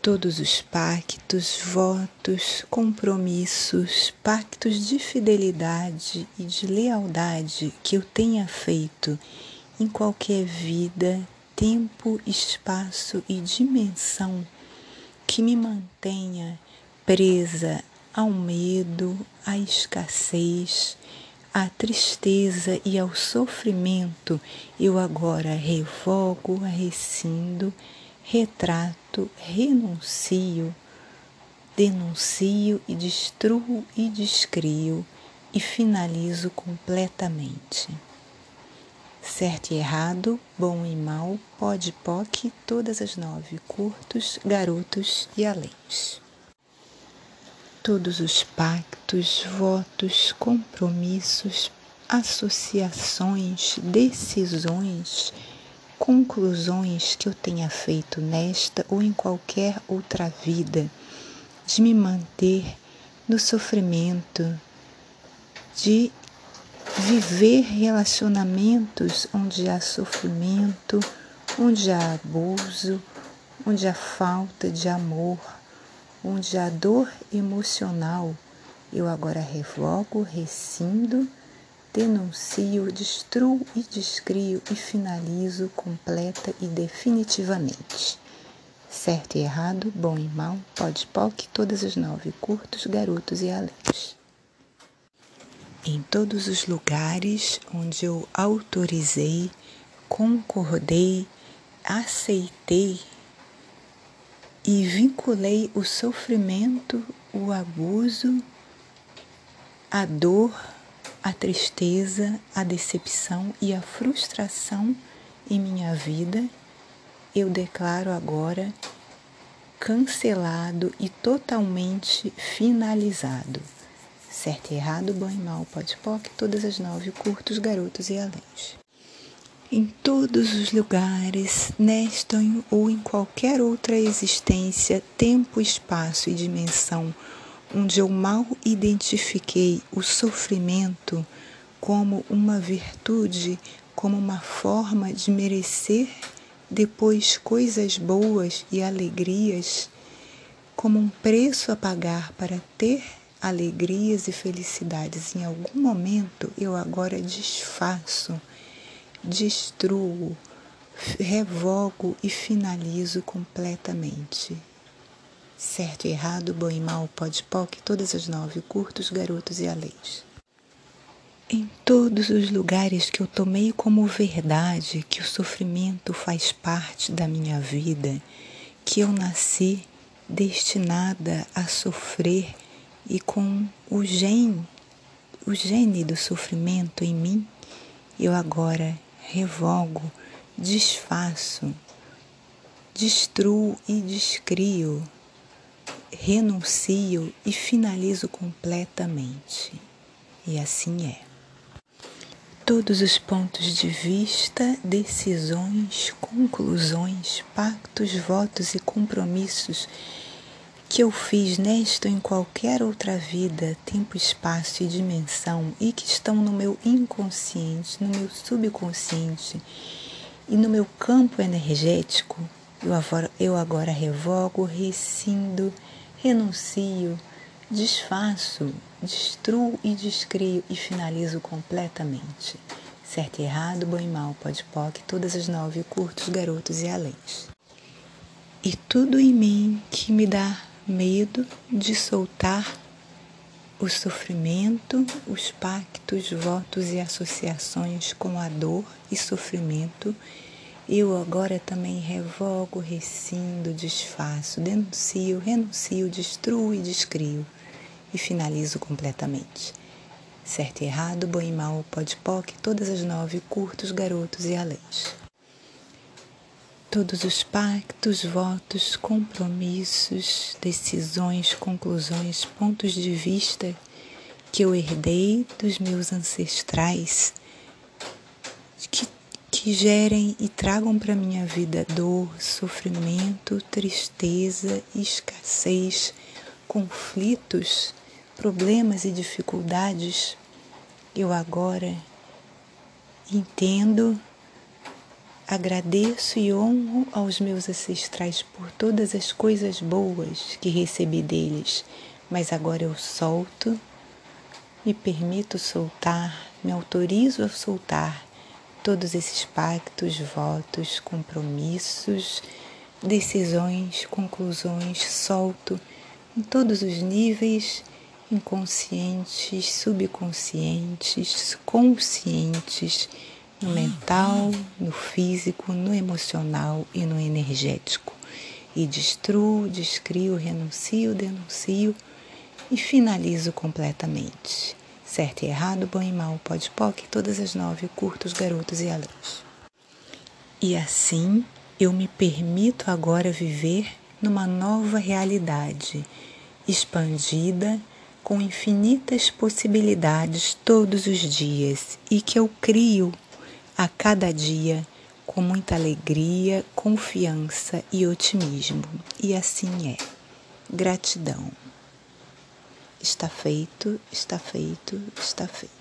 todos os pactos, votos, compromissos, pactos de fidelidade e de lealdade que eu tenha feito em qualquer vida, tempo, espaço e dimensão que me mantenha presa ao medo, à escassez, à tristeza e ao sofrimento, eu agora revogo, rescindo retrato, renuncio, denuncio e destruo e descrio e finalizo completamente. Certo e errado, bom e mal, pode poc, todas as nove, curtos, garotos e aléns. Todos os pactos, votos, compromissos, associações, decisões, conclusões que eu tenha feito nesta ou em qualquer outra vida, de me manter no sofrimento, de viver relacionamentos onde há sofrimento, onde há abuso, onde há falta de amor, onde há dor emocional, eu agora revogo, rescindo denuncio, destruo e descrio e finalizo completa e definitivamente. Certo e errado, bom e mal, pode poc, todas as nove, curtos, garotos e aléns. Em todos os lugares onde eu autorizei, concordei, aceitei e vinculei o sofrimento, o abuso, a dor, a tristeza, a decepção e a frustração em minha vida, eu declaro agora cancelado e totalmente finalizado. Certo e errado, bom e mal, pode poc, todas as nove, curtos, garotos e aléns. Em todos os lugares, nesta ou em qualquer outra existência, tempo, espaço e dimensão, onde eu mal identifiquei o sofrimento como uma virtude, como uma forma de merecer depois coisas boas e alegrias, como um preço a pagar para ter alegrias e felicidades em algum momento, eu agora desfaço, destruo, revogo e finalizo completamente. Certo e errado, bom e mal, pode poc, todas as nove, curtos, garotos e aléns. Em todos os lugares que eu tomei como verdade que o sofrimento faz parte da minha vida, que eu nasci destinada a sofrer e com o gene, o gene do sofrimento em mim, eu agora revogo, desfaço, destruo e descrio renuncio e finalizo completamente. E assim é. Todos os pontos de vista, decisões, conclusões, pactos, votos e compromissos que eu fiz nesta ou em qualquer outra vida, tempo, espaço e dimensão e que estão no meu inconsciente, no meu subconsciente e no meu campo energético, eu agora, eu agora revogo, rescindo, renuncio, desfaço, destruo e descrio e finalizo completamente. Certo e errado, bom e mal, pode poc, todas as nove, curtos, garotos e aléns. E tudo em mim que me dá medo de soltar o sofrimento, os pactos, votos e associações com a dor e sofrimento eu agora também revogo, rescindo, desfaço, denuncio, renuncio, destruo e descrio e finalizo completamente. Certo e errado, bom e mal, pode poc, todas as nove, curtos, garotos e aléns. Todos os pactos, votos, compromissos, decisões, conclusões, pontos de vista que eu herdei dos meus ancestrais, que gerem e tragam para minha vida dor, sofrimento, tristeza, escassez, conflitos, problemas e dificuldades, eu agora entendo, agradeço e honro aos meus ancestrais por todas as coisas boas que recebi deles, mas agora eu solto, me permito soltar, me autorizo a soltar todos esses pactos, votos, compromissos, decisões, conclusões, solto em todos os níveis inconscientes, subconscientes, conscientes, no mental, no físico, no emocional e no energético. E destruo, descrio, renuncio, denuncio e finalizo completamente. Certo e errado, bom e mal, pode poc, todas as nove, curtos, garotos e alãs. E assim eu me permito agora viver numa nova realidade, expandida, com infinitas possibilidades todos os dias e que eu crio a cada dia com muita alegria, confiança e otimismo. E assim é. Gratidão. Está feito, está feito, está feito.